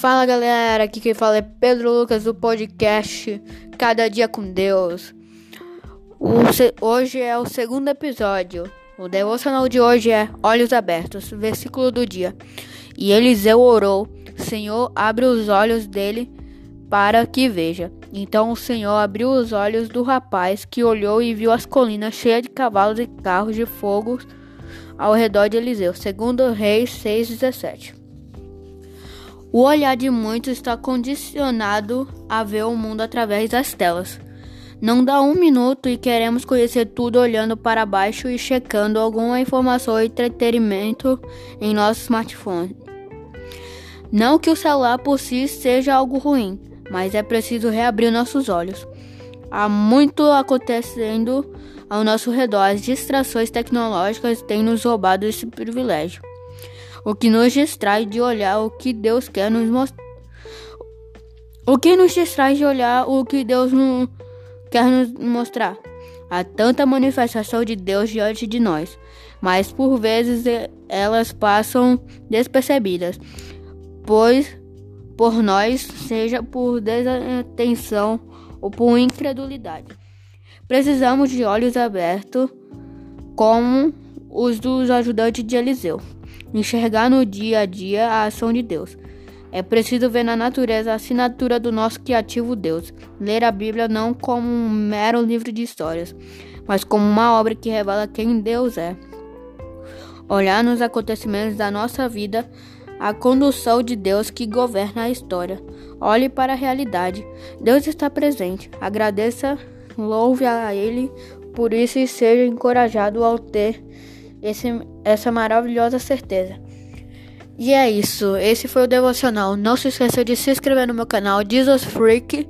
Fala galera, aqui quem fala é Pedro Lucas do podcast Cada Dia com Deus. hoje é o segundo episódio. O devocional de hoje é Olhos Abertos, versículo do dia. E Eliseu orou: Senhor, abre os olhos dele para que veja. Então o Senhor abriu os olhos do rapaz, que olhou e viu as colinas cheias de cavalos e carros de fogo ao redor de Eliseu. Segundo Reis 6:17. O olhar de muitos está condicionado a ver o mundo através das telas. Não dá um minuto e queremos conhecer tudo olhando para baixo e checando alguma informação ou entretenimento em nosso smartphone. Não que o celular por si seja algo ruim, mas é preciso reabrir nossos olhos. Há muito acontecendo ao nosso redor. As distrações tecnológicas têm nos roubado esse privilégio o que nos distrai de olhar o que Deus quer nos mostrar. O que nos distrai de olhar o que Deus quer nos mostrar. Há tanta manifestação de Deus diante de nós, mas por vezes elas passam despercebidas, pois por nós, seja por desatenção ou por incredulidade. Precisamos de olhos abertos, como os dos ajudantes de Eliseu enxergar no dia a dia a ação de Deus. É preciso ver na natureza a assinatura do nosso criativo Deus. Ler a Bíblia não como um mero livro de histórias, mas como uma obra que revela quem Deus é. Olhar nos acontecimentos da nossa vida a condução de Deus que governa a história. Olhe para a realidade. Deus está presente. Agradeça, louve a Ele por isso e seja encorajado ao ter esse, essa maravilhosa certeza. E é isso, esse foi o devocional. Não se esqueça de se inscrever no meu canal Jesus Freak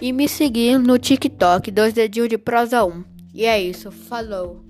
e me seguir no TikTok, dois dedinhos de prosa 1. E é isso, falou!